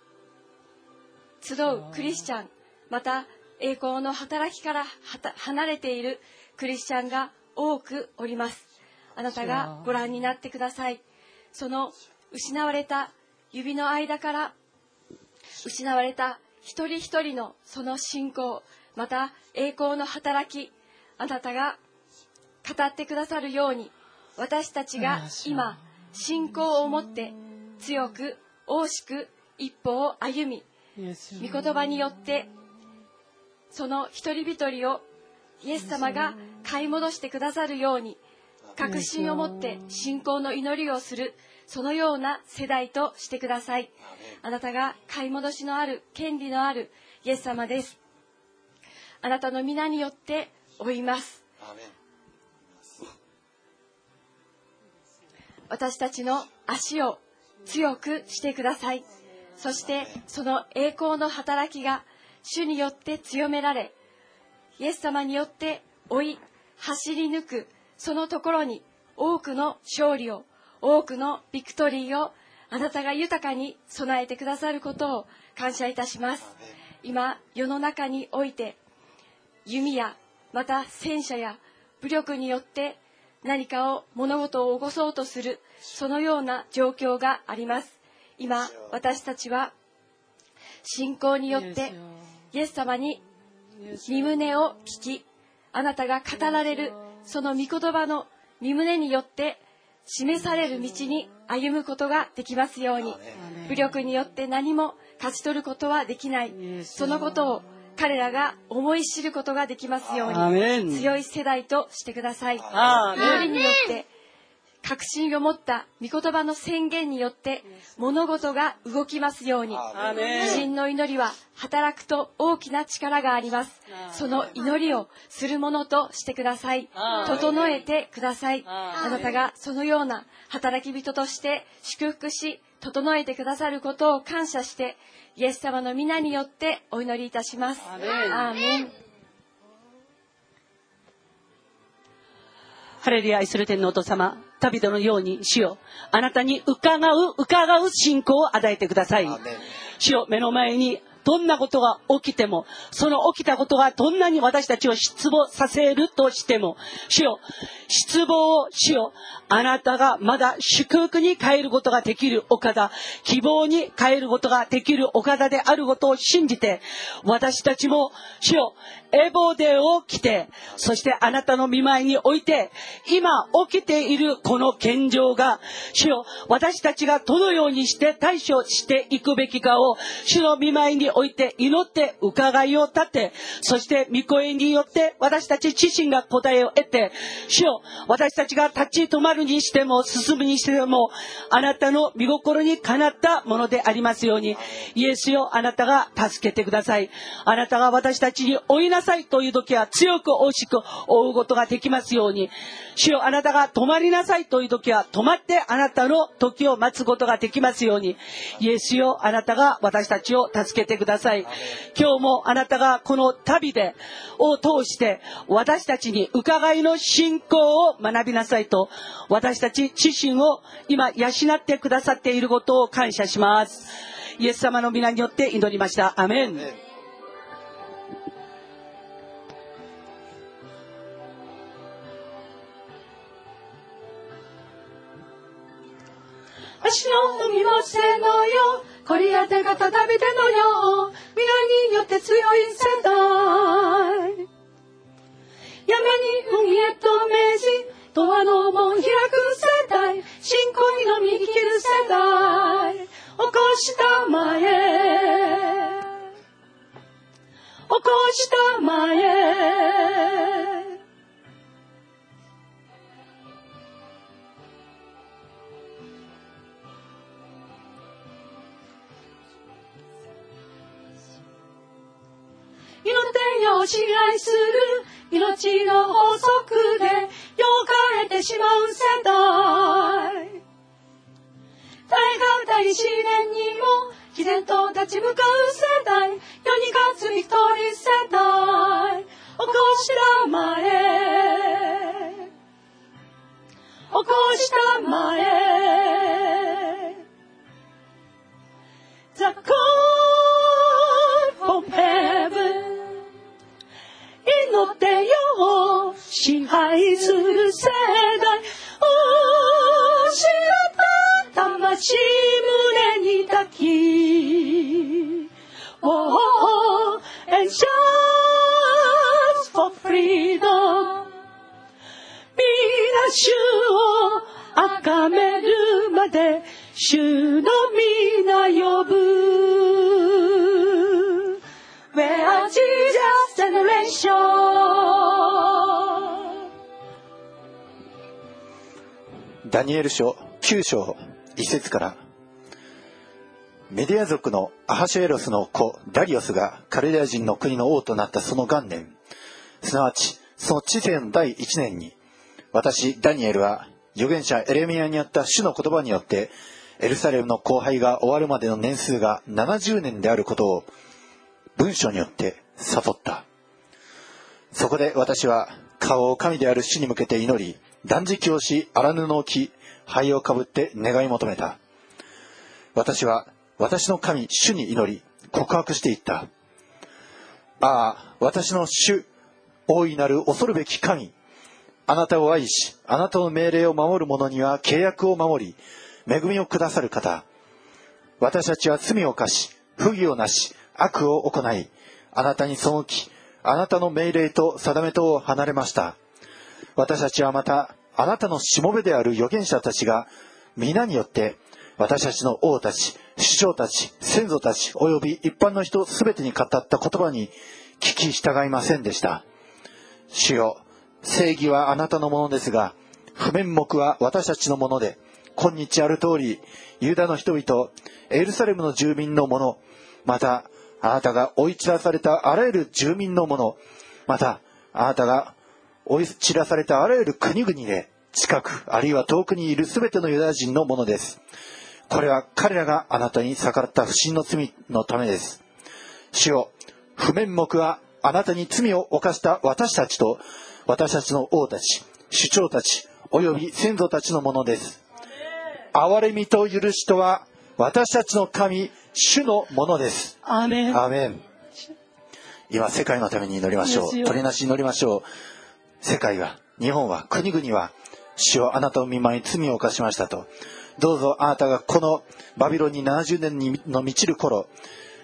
集うクリスチャンまた栄光の働きから離れているクリスチャンが多くおりますあなたがご覧になってください。その失われた指の間から失われた一人一人のその信仰また栄光の働きあなたが語ってくださるように私たちが今信仰を持って強く大しく一歩を歩み御言葉によってその一人一人をイエス様が買い戻してくださるように確信を持って信仰の祈りをするそのような世代としてください。あなたが買い戻しのある権利のあるイエス様です。あなたの皆によって追います。私たちの足を強くしてください。そしてその栄光の働きが主によって強められイエス様によって追い走り抜くそのところに多くの勝利を多くのビクトリーをあなたが豊かに備えてくださることを感謝いたします。今世の中において弓やまた戦車や武力によって何かを物事を起こそうとするそのような状況があります。今私たちは信仰によってイエス様。に身胸を聞きあなたが語られるその御言葉の身胸によって示される道に歩むことができますように。武力によって何も勝ち取ることはできない。そのことを彼らが思い知ることができますように。強い世代としてください。祈りによって確信を持った御言葉の宣言によって物事が動きますように。真の祈りは働くと大きな力があります。その祈りをするものとしてください。整えてください。あなたがそのような働き人として祝福し整えてくださることを感謝してイエス様の皆によってお祈りいたします。アーメンハレルヤ愛する天のお父様、旅人のように主よ、あなたに伺う、伺う信仰を与えてください。主よ、目の前にどんなことが起きても、その起きたことがどんなに私たちを失望させるとしても、主よ、失望を主よ、あなたがまだ祝福に変えることができるお方、希望に変えることができるお方であることを信じて、私たちも主よ、エボデを着て、そしてあなたの見舞いにおいて、今起きているこの現状が、主よ、私たちがどのようにして対処していくべきかを、主の見舞いにおいて祈って伺いを立て、そして御声によって私たち自身が答えを得て、主よ、私たちが立ち止まるにしても進むにしても、あなたの見心にかなったものでありますように、イエスよ、あなたが助けてください。あなたが私たちに追いなさいという時は強く惜しく追うことができますように、主よあなたが止まりなさいという時は止まってあなたの時を待つことができますように、イエスよあなたが私たちを助けてください。今日もあなたがこの旅で、を通して私たちに伺いの信仰を学びなさいと、私たち自身を今養ってくださっていることを感謝します。イエス様の皆によって祈りました。アメン。足の海のせのよ。こり当てがたたびてのよ。皆によって強い世代闇に海へと命じドアの門開く世代信仰にのみ生きる世代起こしたまえ。起こしたまえ。命を支配する命の法則でよかれてしまう世代。大河大試練にも毅然と立ち向かう世代世に勝つ一人世代起こしたまえ起こしたまえ The call 祈ってよ。支配する世代。おしらた魂胸に抱き。Oh, and shout for freedom. 皆主を崇めるまで主の皆呼ぶ。Where Jesus generation? ダニエル書9章1節からメディア族のアハシュエロスの子ダリオスがカルデア人の国の王となったその元年。すなわちその知性の第1年に私ダニエルは預言者エレミアにあった主の言葉によってエルサレムの荒廃が終わるまでの年数が70年であることを文章によって悟った。そこで私は顔を神である主に向けて祈り断食をし荒布を着灰をかぶって願い求めた。私は私の神主に祈り告白していった。ああ私の主大いなる恐るべき神。あなたを愛しあなたの命令を守る者には契約を守り恵みをくださる方。私たちは罪を犯し不義をなし悪を行いあなたに背きあなたの命令と定めとを離れました。私たちはまたあなたのしもべである預言者たちが皆によって私たちの王たち首相たち先祖たちおよび一般の人すべてに語った言葉に聞き従いませんでした。主よ正義はあなたのものですが不面目は私たちのもので今日ある通りユダの人々エルサレムの住民のものまたあなたが追い散らされたあらゆる住民のもの。またあなたが追い散らされたあらゆる国々で近くあるいは遠くにいる全てのユダヤ人のものです。これは彼らがあなたに逆らった不信の罪のためです。主よ不面目はあなたに罪を犯した私たちと私たちの王たち首長たちおよび先祖たちのものです。憐れみと許しとは私たちの神主のものです。アーメン。アーメン今世界のために祈りましょう。取りなし祈りましょう。世界は日本は国々は主をあなたの見舞いに罪を犯しましたと。どうぞあなたがこのバビロンに70年にの満ちる頃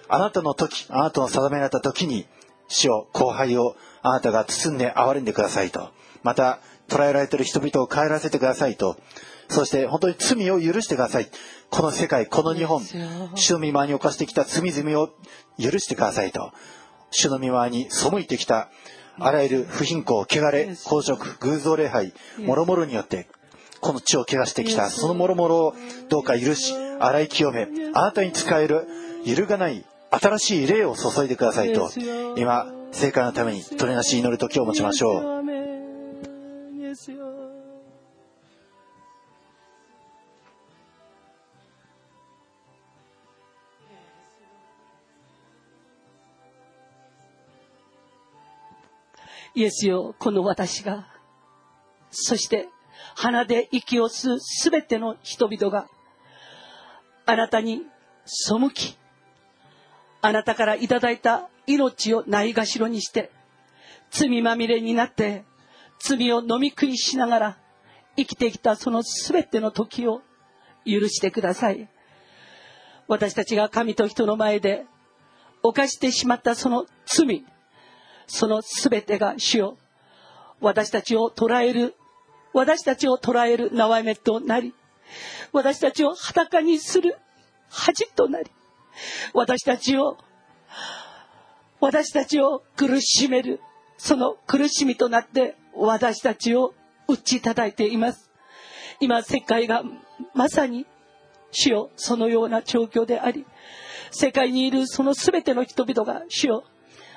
あなたの時あなたの定められた時に主を後輩をあなたが包んで憐れんでくださいと。また、捕らえられている人々を帰らせてくださいと。そして本当に罪を許してください。この世界、この日本、主の御前に犯してきた罪々を許してくださいと。主の御前に背いてきたあらゆる不貧困、汚れ、公職、偶像礼拝、もろもろによって、この地を汚してきた、そのもろもろをどうか許し、洗い清め、あなたに使える、揺るがない、新しい霊を注いでくださいと、今、正解のために、取りなし祈る時を持ちましょう。アーメンイエスよ。イエスよ、この私が、そして鼻で息を吸うすべての人々が、あなたに背き、あなたからいただいた命をないがしろにして、罪まみれになって、罪を飲み食いしながら生きてきたそのすべての時を許してください。私たちが神と人の前で犯してしまったその罪、そのすべてが主よ、私たちを捉える、私たちを捉える縄目となり、私たちを裸にする恥となり、私たちを、私たちを苦しめる、その苦しみとなって私たちを打ち叩いています。今、世界がまさに主よ、そのような状況であり、世界にいるその全ての人々が主よ、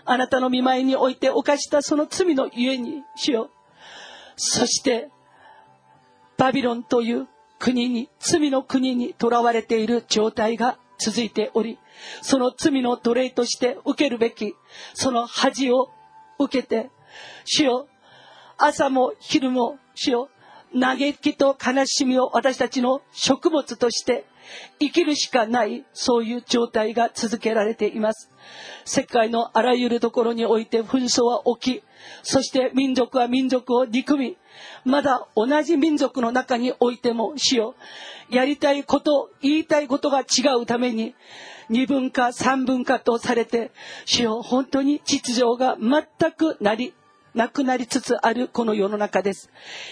あなたの見舞いにおいて犯したその罪のゆえに主よ、そしてバビロンという国に、罪の国に囚われている状態が続いており、その罪の奴隷として受けるべき、その恥を受けて、主よ、朝も昼も主よ、嘆きと悲しみを私たちの食物として生きるしかない、そういう状態が続けられています。世界のあらゆるところにおいて紛争は起き、そして民族は民族を憎み、まだ同じ民族の中においても主よ、やりたいこと、言いたいことが違うために、二分化、三分化とされて、主よ、本当に秩序が全くなり、なくなりつつあるこの世の中です。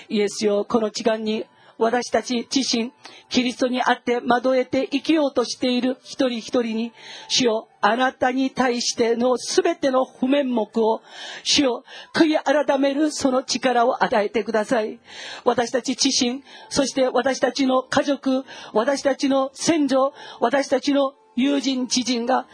イエスよ、この時間に私たち自身、キリストにあって惑えて生きようとしている一人一人に、主よ、あなたに対してのすべての不面目を、主よ、悔い改めるその力を与えてください。私たち自身、そして私たちの家族、私たちの先祖、私たちの友人、知人が、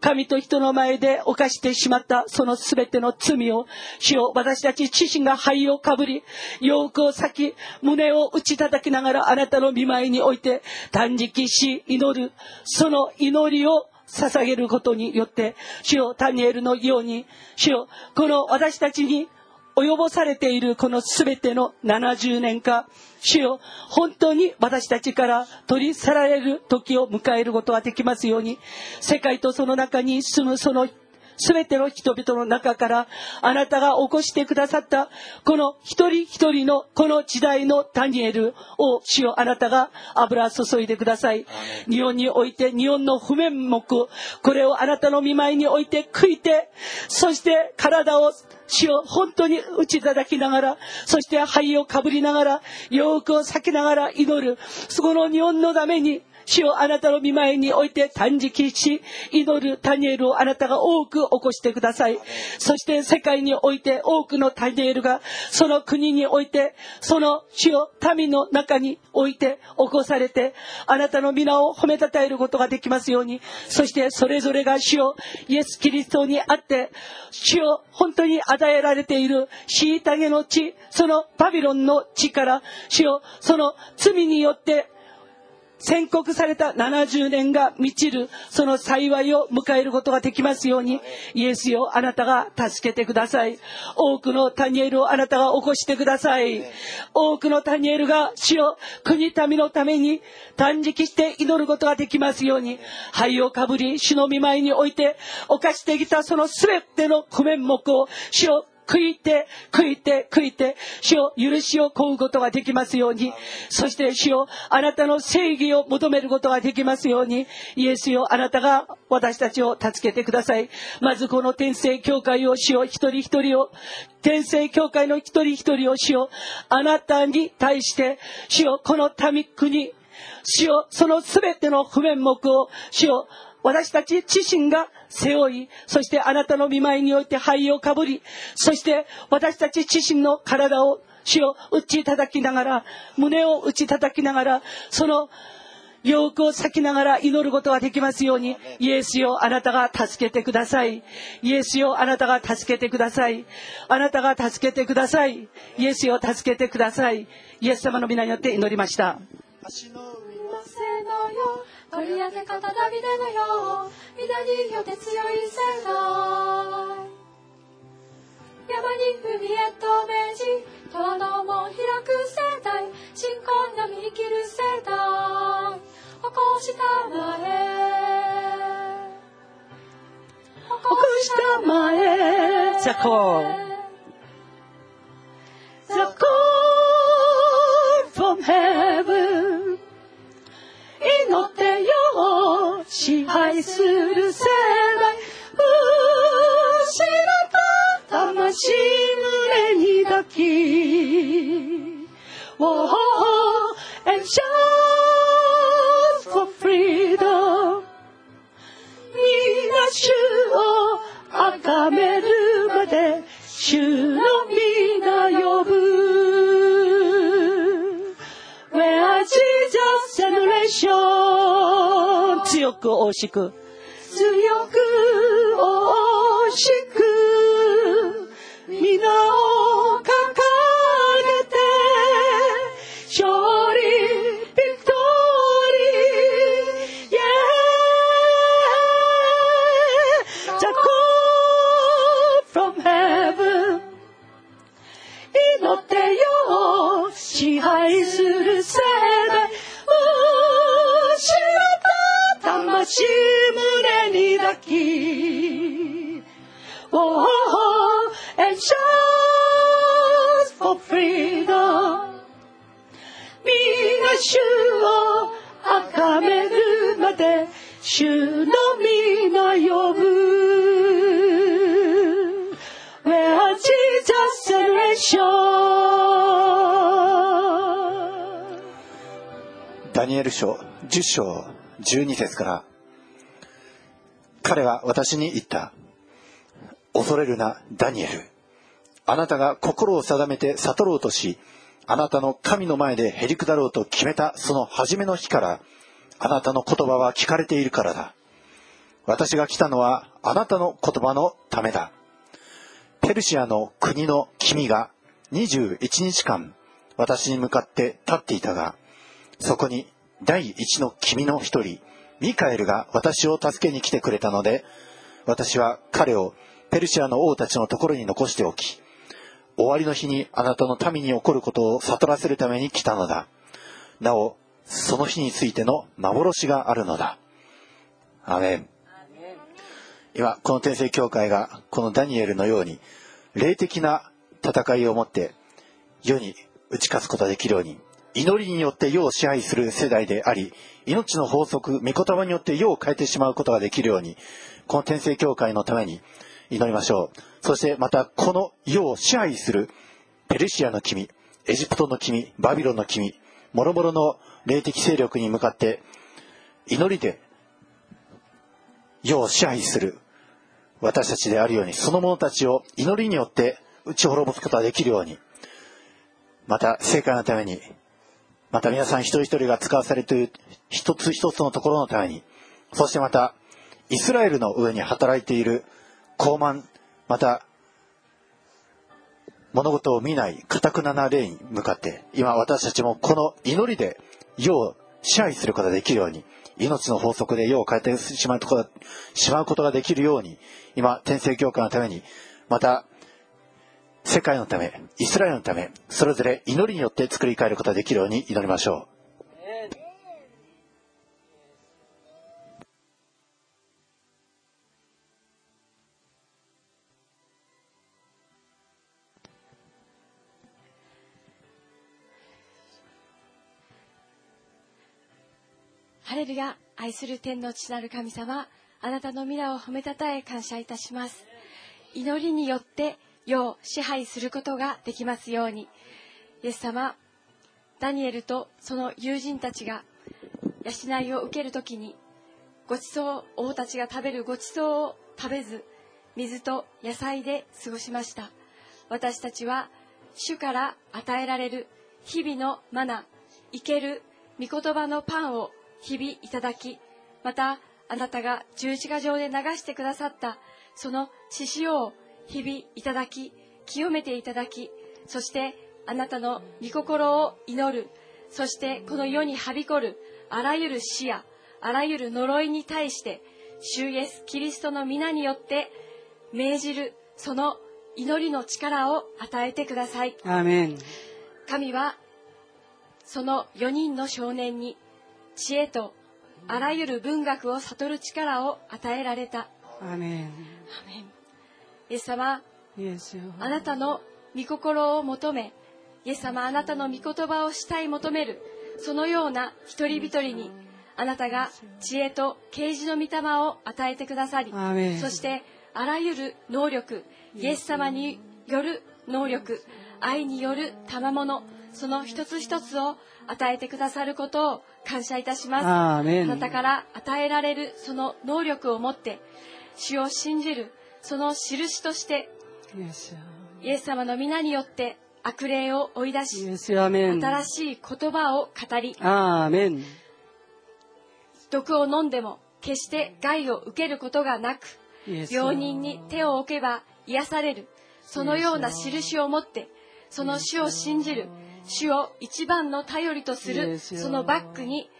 神と人の前で犯してしまったその全ての罪を、主を私たち自身が灰をかぶり、洋服を裂き、胸を打ち叩きながらあなたの見舞いにおいて断食し祈る、その祈りを捧げることによって、主をタニエルのように、主よこの私たちに及ぼされているこの全ての70年間、主よ、本当に私たちから取り去られる時を迎えることができますように、世界とその中に住むその全ての人々の中からあなたが起こしてくださったこの一人一人のこの時代のタニエルを主よあなたが油注いでください。日本において日本の不面目、これをあなたの見舞いにおいて悔いて、そして体を主を本当に打ち叩きながら、そして灰をかぶりながら、洋服を裂きながら祈る。そこの日本のために、主をあなたの見舞いにおいて断食し、祈るタニエルをあなたが多く起こしてください。そして世界において多くのタニエルが、その国において、その主を民の中において起こされて、あなたの皆を褒めたたえることができますように、そしてそれぞれが主をイエス・キリストにあって、主を本当に与えられている虐げの地、そのバビロンの地から、主をその罪によって宣告された70年が満ちる、その幸いを迎えることができますように、イエスよ、あなたが助けてください。多くのタニエルをあなたが起こしてください。多くのタニエルが主を国民のために断食して祈ることができますように、灰をかぶり、主の見舞いにおいて、犯してきたその全ての不面目を、主を悔いて、悔いて、悔いて、主よ許しを請うことができますように、そして主よあなたの正義を求めることができますように、イエスよあなたが私たちを助けてください。まずこの天聖教会を主よ一人一人を、天聖教会の一人一人を主よあなたに対して、主よこの民国、主よそのすべての不面目を、主よ私たち自身が背負い、そしてあなたの見舞いにおいて灰をかぶり、そして私たち自身の体を主を打ち叩きながら、胸を打ち叩きながら、その洋服を裂きながら祈ることができますように、イエスよ、あなたが助けてください。イエスよ、あなたが助けてください。あなたが助けてください。イエスよ、助けてください。イエス様の皆によって祈りました。取り当て方ダビデのよう皆によって強い世代山に海へと命じ虎の門開く世代信仰のみ生きる世代起こしたまえ起こしたまえザコー The call from heaven. 祈ってよ支配する世代。失った魂胸に抱き。Oh, and shout for freedom. 皆主を崇めるまで主の皆呼ぶ。よく美味しく10章12節から彼は私に言った。恐れるなダニエル。あなたが心を定めて悟ろうとしあなたの神の前でへりくだろうと決めたその初めの日からあなたの言葉は聞かれているからだ。私が来たのはあなたの言葉のためだ。ペルシアの国の君が21日間私に向かって立っていたがそこに第一の君の一人ミカエルが私を助けに来てくれたので私は彼をペルシアの王たちのところに残しておき終わりの日にあなたの民に起こることを悟らせるために来たのだ。なおその日についての幻があるのだ。アメン。今この天聖教会がこのダニエルのように霊的な戦いを持って世に打ち勝つことができるように祈りによって世を支配する世代であり命の法則御言葉によって世を変えてしまうことができるようにこの天聖教会のために祈りましょう。そしてまたこの世を支配するペルシアの君エジプトの君バビロンの君もろもろの霊的勢力に向かって祈りで世を支配する私たちであるようにその者たちを祈りによって打ち滅ぼすことができるようにまた世界のためにまた皆さん一人一人が使わされている一つ一つのところのためにそしてまたイスラエルの上に働いている高慢また物事を見ない堅くなな霊に向かって今私たちもこの祈りで世を支配することができるように命の法則で世を変えてしまうことがしまうことができるように今天聖教会のためにまた世界のため、イスラエルのため、それぞれ祈りによって作り変えることができるように祈りましょう。ハレルヤ愛する天の父なる神様あなたの皆を褒めたたえ感謝いたします祈りによって世を支配することができますように。イエス様ダニエルとその友人たちが養いを受けるときにごちそう王たちが食べるごちそうを食べず水と野菜で過ごしました。私たちは主から与えられる日々のマナ生ける御言葉のパンを日々いただきまたあなたが十字架上で流してくださったその獅子を日々いただき清めていただきそしてあなたの御心を祈る。そしてこの世にはびこるあらゆる死やあらゆる呪いに対して主イエスキリストの皆によって命じるその祈りの力を与えてください。アーメン。神はその4人の少年に知恵とあらゆる文学を悟る力を与えられた。アーメン。アーメンイエス様あなたの御心を求めイエス様あなたの御言葉をしたい求めるそのような一人一人にあなたが知恵と啓示の御霊を与えてくださりそしてあらゆる能力イエス様による能力愛による賜物その一つ一つを与えてくださることを感謝いたします。あなたから与えられるその能力を持って主を信じるその印としてイエス様の皆によって悪霊を追い出イし新しい言葉を語り毒を飲んでも決して害を受けることがなく病人に手を置けば癒されるそのような印を持ってその主を信じる主を一番の頼りとするそのバックに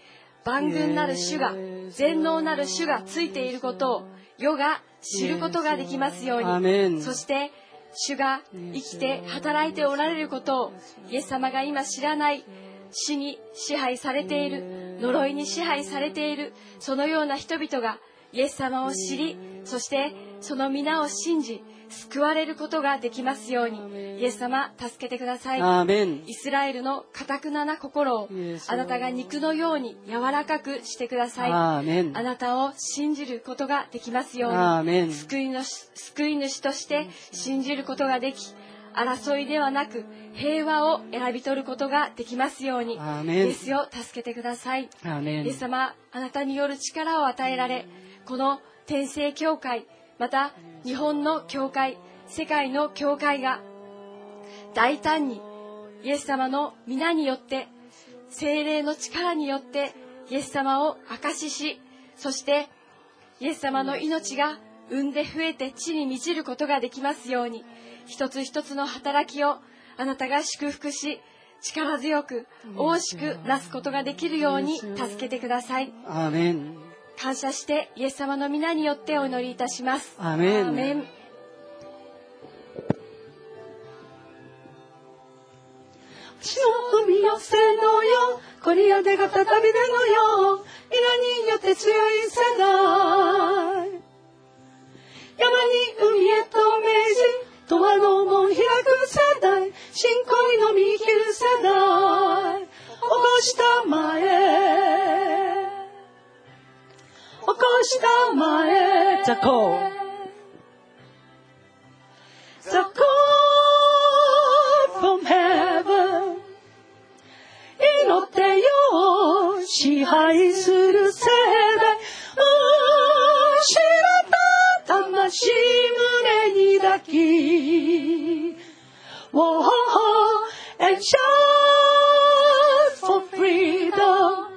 万軍なる主が全能なる主がついていることを世が知ることができますように。そして主が生きて働いておられることをイエス様が今知らない死に支配されている呪いに支配されているそのような人々がイエス様を知りそしてその皆を信じ救われることができますようにイエス様助けてください。イスラエルの堅くなな心をあなたが肉のように柔らかくしてください。あなたを信じることができますように救い主救い主として信じることができ争いではなく平和を選び取ることができますようにイエスを助けてください。イエス様あなたによる力を与えられこの天聖教会また日本の教会世界の教会が大胆にイエス様の皆によって精霊の力によってイエス様を証ししそしてイエス様の命が産んで増えて地に満ちることができますように一つ一つの働きをあなたが祝福し力強く大しくなすことができるように助けてください。アーメン感謝してイエス様の皆によってお祈りいたします。アーメン。アーメン。死の海寄せのよコリアデが再びでのよ皆によって強い世代山に海へと命じ永遠の門開く世代信仰にのみ生きる世代起こしたまえ起こしたまえザコ The call from heaven 祈ってよ支配する世代失った魂胸に抱き Whoa, and shout for freedom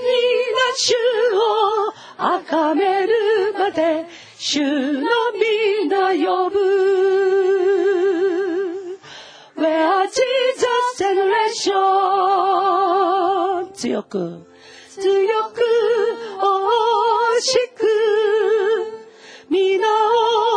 皆主を崇めるまで主の皆呼ぶ。Where Jesus generation 強く強く惜しく皆を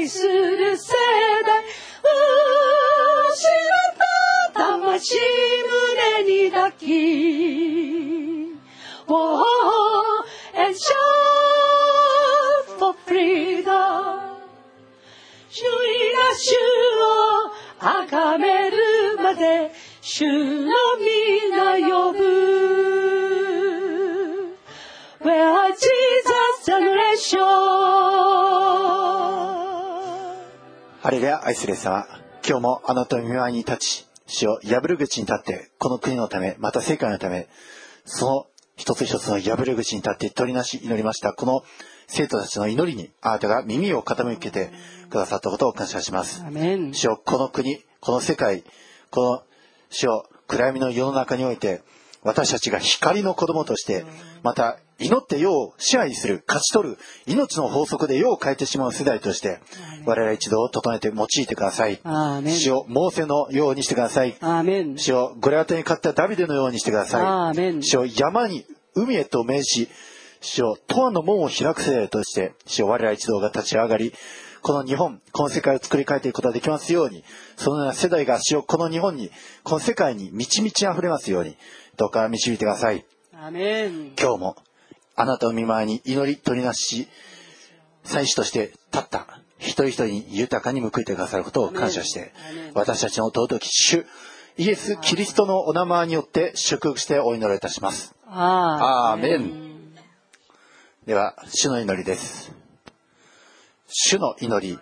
支配する世代失った魂胸に抱き Oh, and shout for freedom 主が主を崇めるまで主の皆呼ぶ Where Jesus generation ハレルヤ愛する様。今日もあなたの御前に立ち主を破る口に立ってこの国のためまた世界のためその一つ一つの破る口に立って取りなし祈りました。この生徒たちの祈りにあなたが耳を傾けてくださったことを感謝します。主よこの国この世界この主よ暗闇の世の中において私たちが光の子供としてまた祈って世を支配する勝ち取る命の法則で世を変えてしまう世代として我々一度整えて用いてください。主をモーセのようにしてください。主をゴリアテに勝ったダビデのようにしてください。主を山に海へと命し主を永遠の門を開く世代として主を我ら一同が立ち上がりこの日本この世界を作り変えていくことができますようにそのような世代が主をこの日本にこの世界に満ち満ち溢れますようにどうか導いてください。アーメン。今日もあなたの見舞いに祈り取りなし祭司として立った。一人一人に豊かに報いてくださることを感謝して私たちの尊き主イエス・キリストのお名前によって祝福してお祈りいたします。アアーメンでは主の祈りです。主の祈り。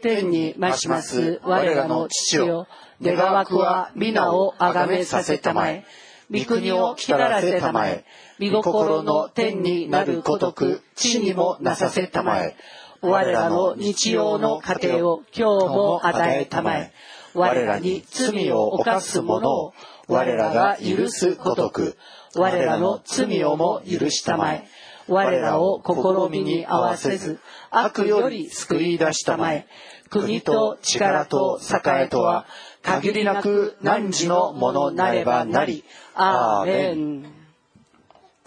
天に増します我らの父よ。願わくは皆をあがめさせたまえ。御国を来たらせたまえ御心の天になるごとく地にもなさせたまえ。我らの日曜の糧を今日も与えたまえ。我らに罪を犯す者を我らが許すごとく。我らの罪をも許したまえ。我らを試みに合わせず悪より救い出したまえ。国と力と栄とは限りなく汝のものなればなり。アーメン。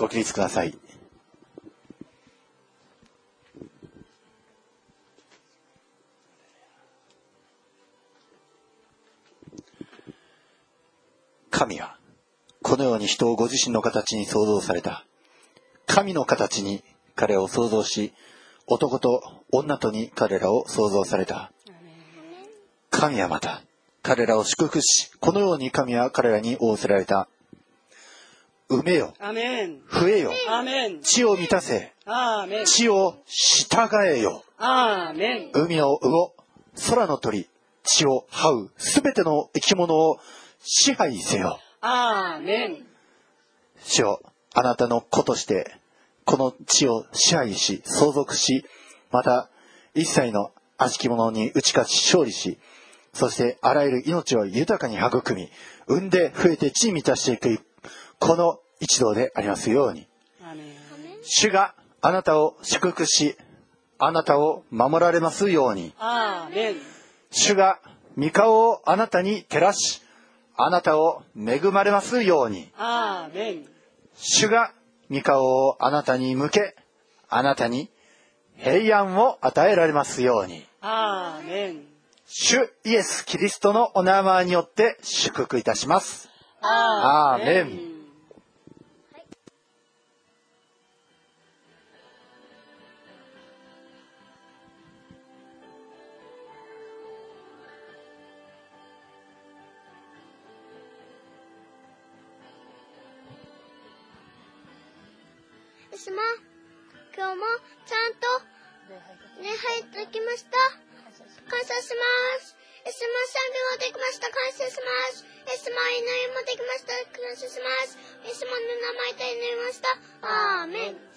ご起立ください。神はこのように人をご自身の形に創造された。神の形に彼を創造し男と女とに彼らを創造された。神はまた彼らを祝福しこのように神は彼らに仰せられた。埋めよ。増えよ。地を満たせ。地を従えよ。海の魚空の鳥地を這う。すべての生き物を支配せよ。主よあなたの子としてこの地を支配し相続しまた一切の悪しき者に打ち勝ち勝利しそしてあらゆる命を豊かに育み産んで増えて地に満たしていくこの一同でありますように。主があなたを祝福しあなたを守られますように。主が御顔をあなたに照らしあなたを恵まれますように。主が御顔をあなたに向けあなたに平安を与えられますように。主イエス・キリストのお名前によって祝福いたします。アアーメンイエス様、今日もちゃんと礼拝できました。感謝します。イエス様、賛美もできました。感謝します。イエスマ、祈りもできました。感謝します。イエス様の名前で祈りました。アーメン。